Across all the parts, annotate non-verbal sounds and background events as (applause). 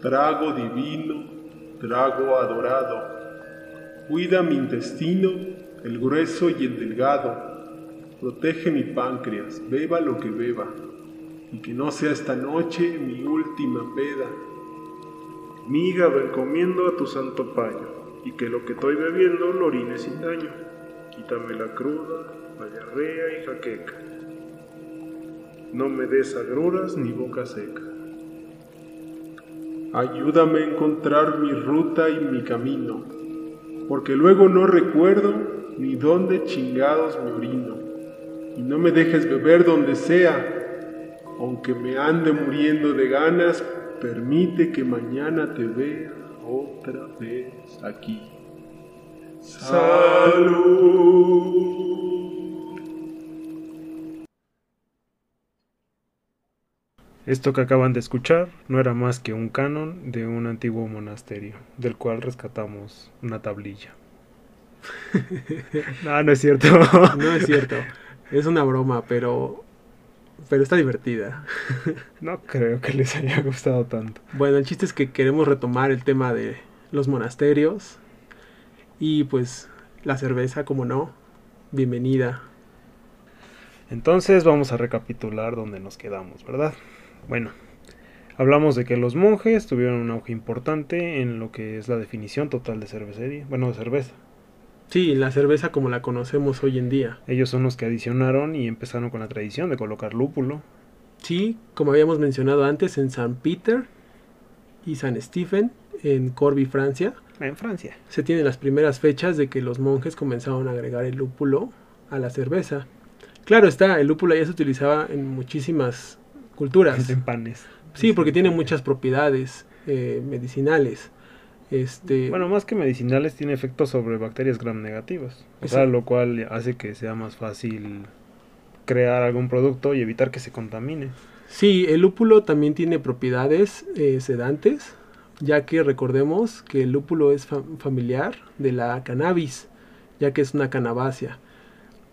trago divino, trago adorado. Cuida mi intestino, el grueso y el delgado. Protege mi páncreas, beba lo que beba. Y que no sea esta noche mi última peda. Mi hígado encomiendo a tu santo paño, y que lo que estoy bebiendo lo orine sin daño. Quítame la cruda, la diarrea y jaqueca. No me des agruras ni boca seca. Ayúdame a encontrar mi ruta y mi camino, porque luego no recuerdo ni dónde chingados me orino. Y no me dejes beber donde sea, aunque me ande muriendo de ganas, permite que mañana te vea otra vez aquí. Salud. Esto que acaban de escuchar no era más que un canon de un antiguo monasterio, del cual rescatamos una tablilla. (laughs) no, no es cierto. no es cierto. Es una broma, pero pero está divertida. (laughs) no creo que les haya gustado tanto. Bueno, el chiste es que queremos retomar el tema de los monasterios y pues la cerveza, como no, bienvenida. Entonces vamos a recapitular donde nos quedamos, ¿verdad? Bueno, hablamos de que los monjes tuvieron un auge importante en lo que es la definición total de cervecería, bueno, de cerveza. Sí, la cerveza como la conocemos hoy en día. Ellos son los que adicionaron y empezaron con la tradición de colocar lúpulo. Sí, como habíamos mencionado antes, en San Peter y San Stephen, en Corby, Francia. En Francia. Se tienen las primeras fechas de que los monjes comenzaron a agregar el lúpulo a la cerveza. Claro está, el lúpulo ya se utilizaba en muchísimas culturas. En panes. Sí, porque tiene muchas propiedades eh, medicinales. Este, bueno, más que medicinales, tiene efectos sobre bacterias gram negativas. O sea, lo cual hace que sea más fácil crear algún producto y evitar que se contamine. Sí, el lúpulo también tiene propiedades eh, sedantes, ya que recordemos que el lúpulo es familiar de la cannabis, ya que es una canabácea.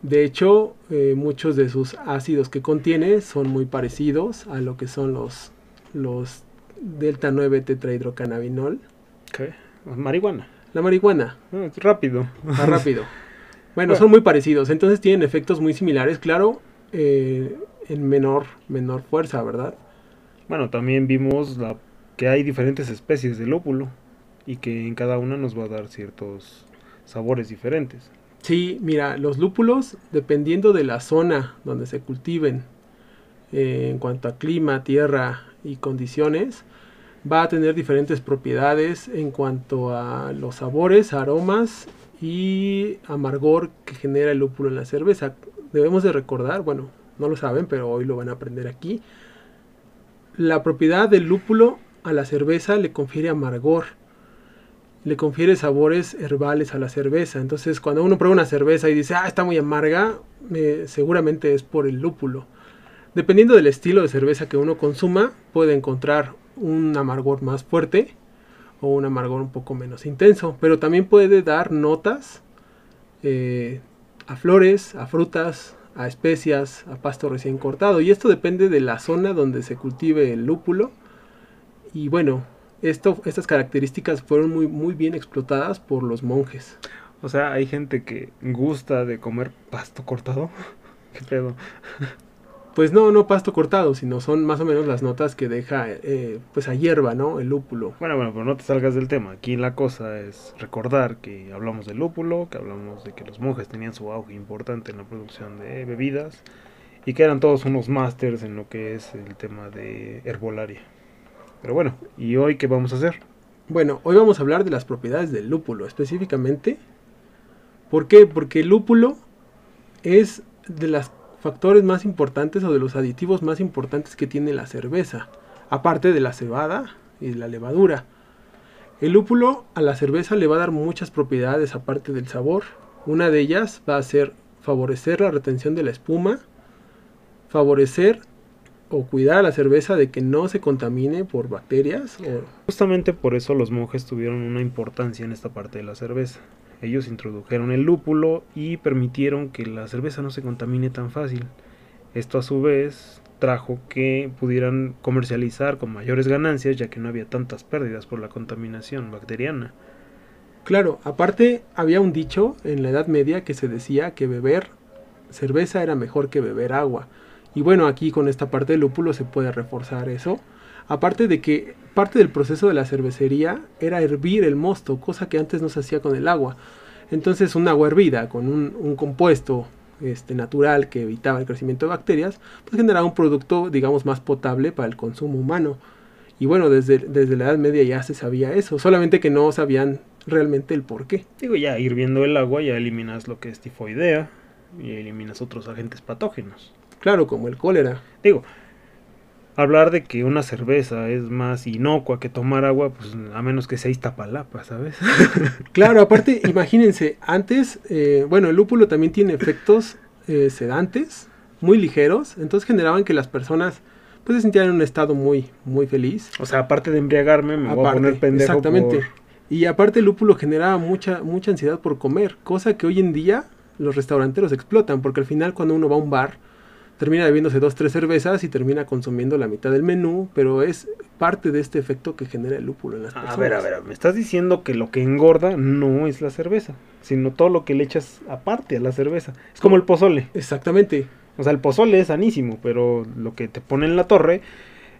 De hecho, eh, muchos de sus ácidos que contiene son muy parecidos a lo que son los, los delta 9 tetrahidrocannabinol. ¿Qué? Marihuana. La marihuana. Ah, rápido. Más (laughs) rápido. Bueno, son muy parecidos. Entonces tienen efectos muy similares, claro, eh, en menor, menor fuerza, ¿verdad? Bueno, también vimos la, que hay diferentes especies de lúpulo y que en cada una nos va a dar ciertos sabores diferentes. Sí, mira, los lúpulos, dependiendo de la zona donde se cultiven, eh, en cuanto a clima, tierra y condiciones, va a tener diferentes propiedades en cuanto a los sabores, aromas y amargor que genera el lúpulo en la cerveza. Debemos de recordar, bueno, no lo saben, pero hoy lo van a aprender aquí. La propiedad del lúpulo a la cerveza le confiere amargor le confiere sabores herbales a la cerveza. Entonces, cuando uno prueba una cerveza y dice, ah, está muy amarga, eh, seguramente es por el lúpulo. Dependiendo del estilo de cerveza que uno consuma, puede encontrar un amargor más fuerte o un amargor un poco menos intenso. Pero también puede dar notas eh, a flores, a frutas, a especias, a pasto recién cortado. Y esto depende de la zona donde se cultive el lúpulo. Y bueno, esto, estas características fueron muy, muy bien explotadas por los monjes. O sea, hay gente que gusta de comer pasto cortado. (laughs) ¿Qué pedo? Pues no, no pasto cortado, sino son más o menos las notas que deja eh, pues a hierba, ¿no? El lúpulo. Bueno, bueno, pero no te salgas del tema. Aquí la cosa es recordar que hablamos del lúpulo, que hablamos de que los monjes tenían su auge importante en la producción de bebidas y que eran todos unos másters en lo que es el tema de herbolaria. Pero bueno, ¿y hoy qué vamos a hacer? Bueno, hoy vamos a hablar de las propiedades del lúpulo específicamente. ¿Por qué? Porque el lúpulo es de los factores más importantes o de los aditivos más importantes que tiene la cerveza, aparte de la cebada y la levadura. El lúpulo a la cerveza le va a dar muchas propiedades aparte del sabor. Una de ellas va a ser favorecer la retención de la espuma, favorecer o cuidar a la cerveza de que no se contamine por bacterias. Justamente por eso los monjes tuvieron una importancia en esta parte de la cerveza. Ellos introdujeron el lúpulo y permitieron que la cerveza no se contamine tan fácil. Esto a su vez trajo que pudieran comercializar con mayores ganancias ya que no había tantas pérdidas por la contaminación bacteriana. Claro, aparte había un dicho en la Edad Media que se decía que beber cerveza era mejor que beber agua. Y bueno, aquí con esta parte del lúpulo se puede reforzar eso. Aparte de que parte del proceso de la cervecería era hervir el mosto, cosa que antes no se hacía con el agua. Entonces un agua hervida con un, compuesto este, natural que evitaba el crecimiento de bacterias, pues generaba un producto, digamos, más potable para el consumo humano. Y bueno, desde, desde la Edad Media ya se sabía eso, solamente que no sabían realmente el por qué. Digo, ya hirviendo el agua ya eliminas lo que es tifoidea y eliminas otros agentes patógenos. Claro, como el cólera. Digo, hablar de que una cerveza es más inocua que tomar agua, pues a menos que sea Iztapalapa, ¿sabes? (laughs) claro, aparte, imagínense, antes, eh, bueno, el lúpulo también tiene efectos eh, sedantes, muy ligeros, entonces generaban que las personas pues se sentían en un estado muy, muy feliz. O sea, aparte de embriagarme, me voy a poner pendejo Exactamente. Y aparte el lúpulo generaba mucha, mucha ansiedad por comer, cosa que hoy en día los restauranteros explotan, porque al final cuando uno va a un bar, termina bebiéndose dos, tres cervezas y termina consumiendo la mitad del menú, pero es parte de este efecto que genera el lúpulo en las personas. A ver, a ver, me estás diciendo que lo que engorda no es la cerveza, sino todo lo que le echas aparte a la cerveza. Es como el pozole. Exactamente. O sea, el pozole es sanísimo, pero lo que te pone en la torre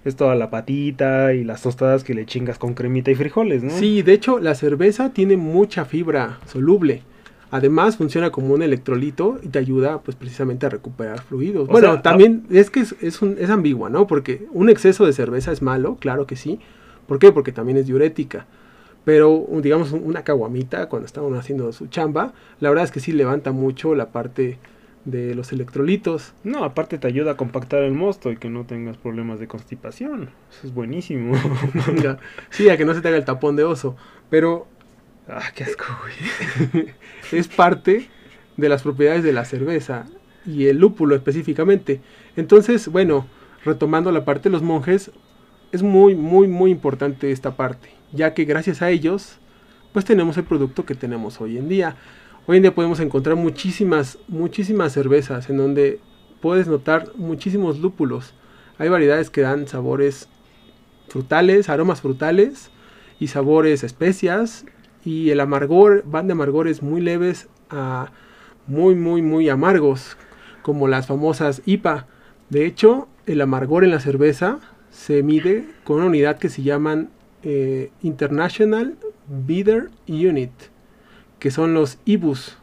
es toda la patita y las tostadas que le chingas con cremita y frijoles, ¿no? Sí, de hecho, la cerveza tiene mucha fibra soluble. Además funciona como un electrolito y te ayuda pues precisamente a recuperar fluidos. O bueno, sea, también es que es, es, un, es ambigua, ¿no? Porque un exceso de cerveza es malo, claro que sí. ¿Por qué? Porque también es diurética. Pero digamos una caguamita cuando está uno haciendo su chamba, la verdad es que sí levanta mucho la parte de los electrolitos. No, aparte te ayuda a compactar el mosto y que no tengas problemas de constipación. Eso es buenísimo. (laughs) Sí, a que no se te haga el tapón de oso. Pero ah, qué asco, (laughs) es parte de las propiedades de la cerveza y el lúpulo específicamente. Entonces, bueno, retomando la parte de los monjes, es muy, muy, muy importante esta parte, ya que gracias a ellos, pues tenemos el producto que tenemos hoy en día. Hoy en día podemos encontrar muchísimas, muchísimas cervezas en donde puedes notar muchísimos lúpulos. Hay variedades que dan sabores frutales, aromas frutales y sabores especias y el amargor van de amargores muy leves a muy muy muy amargos como las famosas IPA. De hecho, el amargor en la cerveza se mide con una unidad que se llaman eh, International Bitter Unit, que son los IBUs.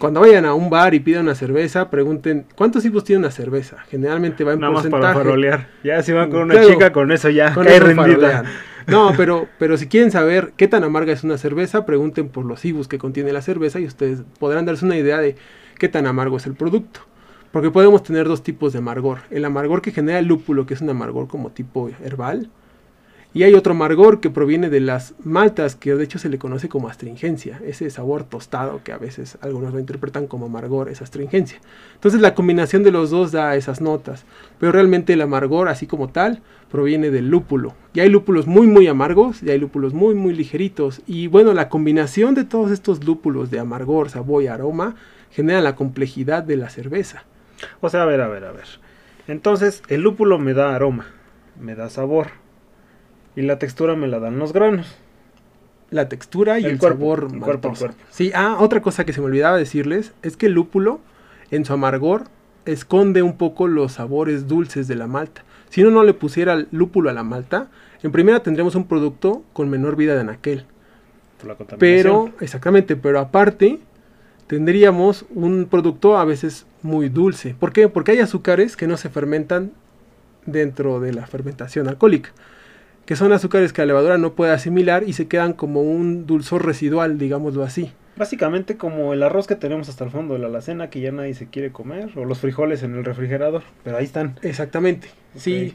Cuando vayan a un bar y pidan una cerveza, pregunten cuántos IBUs tiene una cerveza. Generalmente va en Nada más porcentaje. para farolear. Ya si van con una Claro. chica, con eso ya Con cae eso rendida. farolean. No, pero, pero si quieren saber qué tan amarga es una cerveza, pregunten por los IBUs que contiene la cerveza y ustedes podrán darse una idea de qué tan amargo es el producto. Porque podemos tener dos tipos de amargor. El amargor que genera el lúpulo, que es un amargor como tipo herbal. Y hay otro amargor que proviene de las maltas, que de hecho se le conoce como astringencia. Ese sabor tostado que a veces algunos lo interpretan como amargor, es astringencia. Entonces la combinación de los dos da esas notas. Pero realmente el amargor, así como tal, proviene del lúpulo. Y hay lúpulos muy muy amargos y hay lúpulos muy muy ligeritos. Y bueno, la combinación de todos estos lúpulos de amargor, sabor y aroma genera la complejidad de la cerveza. O sea, a ver, a ver, a ver. Entonces, el lúpulo me da aroma, me da sabor. Y la textura me la dan los granos. La textura y El el, cuerpo, sabor el cuerpo, el cuerpo. Sí, ah, otra cosa que se me olvidaba decirles es que el lúpulo, en su amargor, esconde un poco los sabores dulces de la malta. Si uno no le pusiera el lúpulo a la malta, en primera tendríamos un producto con menor vida de anaquel. Por la contaminación. Pero, exactamente, pero aparte tendríamos un producto a veces muy dulce. ¿Por qué? Porque hay azúcares que no se fermentan dentro de la fermentación alcohólica, que son azúcares que la levadura no puede asimilar y se quedan como un dulzor residual, digámoslo así. Básicamente como el arroz que tenemos hasta el fondo de la alacena que ya nadie se quiere comer. O los frijoles en el refrigerador. Pero ahí están. Exactamente, sí,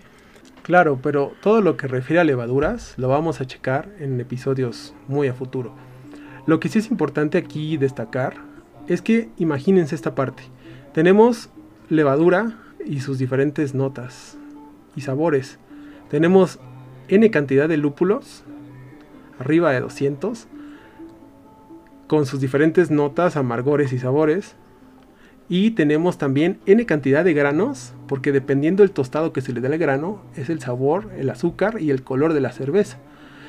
claro, pero todo lo que refiere a levaduras lo vamos a checar en episodios muy a futuro. Lo que sí es importante aquí destacar es que imagínense esta parte. Tenemos levadura y sus diferentes notas y sabores. Tenemos n cantidad de lúpulos, arriba de 200, con sus diferentes notas, amargores y sabores. Y tenemos también N cantidad de granos, porque dependiendo del tostado que se le dé al grano, es el sabor, el azúcar y el color de la cerveza.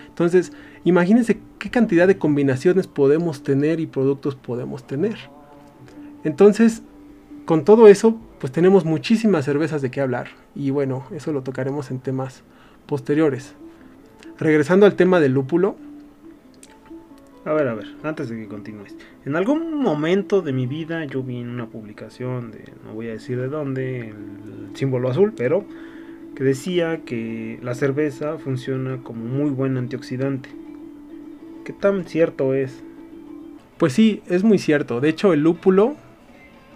Entonces, imagínense qué cantidad de combinaciones podemos tener y productos podemos tener. Entonces, con todo eso, pues tenemos muchísimas cervezas de qué hablar. Y bueno, eso lo tocaremos en temas posteriores. Regresando al tema del lúpulo. A ver, a ver, antes de que continúes. En algún momento de mi vida yo vi en una publicación de, no voy a decir de dónde, el símbolo azul, pero que decía que la cerveza funciona como muy buen antioxidante. ¿Qué tan cierto es? Pues sí, es muy cierto. De hecho, el lúpulo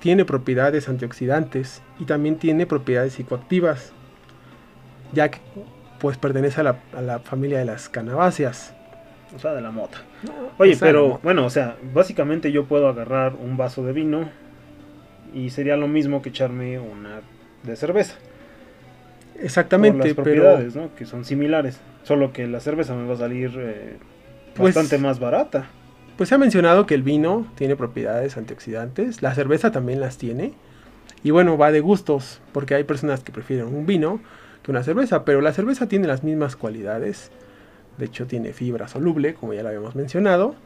tiene propiedades antioxidantes y también tiene propiedades psicoactivas, ya que pues pertenece a la, a la familia de las canabáceas. O sea, de la mota. Oye, pero mota. bueno, o sea, básicamente yo puedo agarrar un vaso de vino y sería lo mismo que echarme una de cerveza. Por Exactamente, las pero propiedades, ¿no? Que son similares. Solo que la cerveza me va a salir eh, Pues- bastante más barata. pues se ha mencionado que el vino tiene propiedades antioxidantes, la cerveza también las tiene. Y bueno, va de gustos, porque hay personas que prefieren un vino que una cerveza, pero la cerveza tiene las mismas cualidades. De hecho, tiene fibra soluble, como ya lo habíamos mencionado.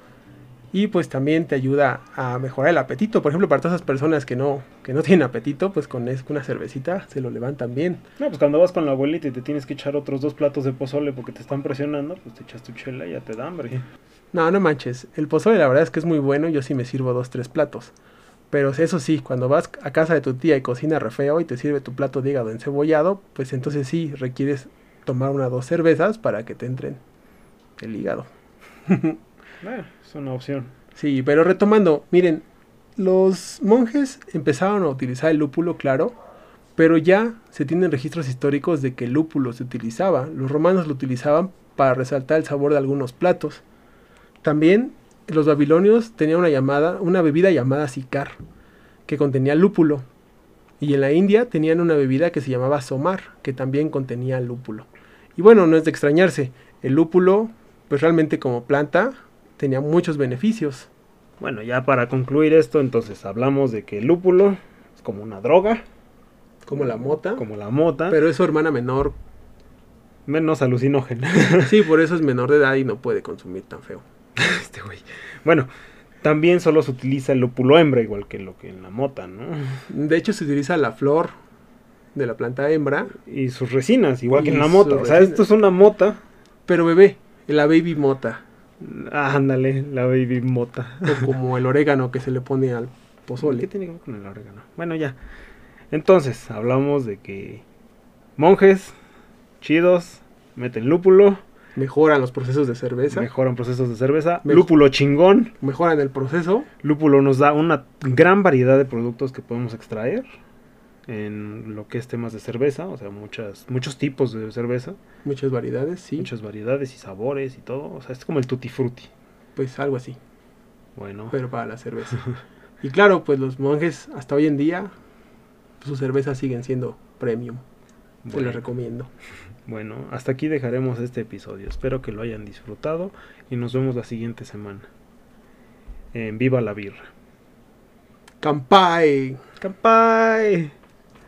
Y pues también te ayuda a mejorar el apetito. Por ejemplo, para todas esas personas que no, que no tienen apetito, pues con una cervecita se lo levantan bien. No, pues cuando vas con la abuelita y te tienes que echar otros dos platos de pozole porque te están presionando, pues te echas tu chela y ya te da hambre. No, no manches. El pozole la verdad es que es muy bueno. Yo sí me sirvo dos, tres platos. Pero eso sí, cuando vas a casa de tu tía y cocina re feo y te sirve tu plato de hígado encebollado, pues entonces sí requieres tomar una o dos cervezas para que te entren el hígado. Eh, (laughs) es una opción. Sí, pero retomando, miren, los monjes empezaron a utilizar el lúpulo, claro, pero ya se tienen registros históricos de que el lúpulo se utilizaba. Los romanos lo utilizaban para resaltar el sabor de algunos platos. También los babilonios tenían una llamada, una bebida llamada sicar, que contenía lúpulo. Y en la India tenían una bebida que se llamaba somar, que también contenía lúpulo. Y bueno, no es de extrañarse, el lúpulo, pues realmente como planta, tenía muchos beneficios. Bueno, ya para concluir esto, entonces hablamos de que el lúpulo es como una droga, como la mota, como la mota, pero es su hermana menor. menos alucinógena. Sí, por eso es menor de edad y no puede consumir tan feo. (laughs) este güey. Bueno, también solo se utiliza el lúpulo hembra, igual que lo que en la mota, ¿no? De hecho, se utiliza la flor de la planta hembra, Y sus resinas, igual que en la mota. O sea, esto es una mota. pero bebé, la baby mota, Ah, ándale, la baby mota. o como el orégano que se le pone al ¿Qué pozole. tiene que ver con el orégano? Bueno, ya. Entonces, hablamos de que monjes chidos meten lúpulo, Mejoran los procesos de cerveza, mejoran procesos de cerveza, Mej- lúpulo chingón. mejoran el proceso. Lúpulo nos da una gran variedad de productos que podemos extraer en lo que es temas de cerveza, o sea, muchas, muchos tipos de cerveza, Muchas variedades, sí, muchas variedades y sabores y todo. O sea, es como el tutti frutti. pues algo así, Bueno, pero para la cerveza. (laughs) y claro, pues los monjes hasta hoy en día, sus cervezas siguen siendo premium. Se bueno. les recomiendo. Bueno, hasta aquí dejaremos este episodio. Espero que lo hayan disfrutado y nos vemos la siguiente semana. En Viva la Birra. ¡Campai! ¡Campai!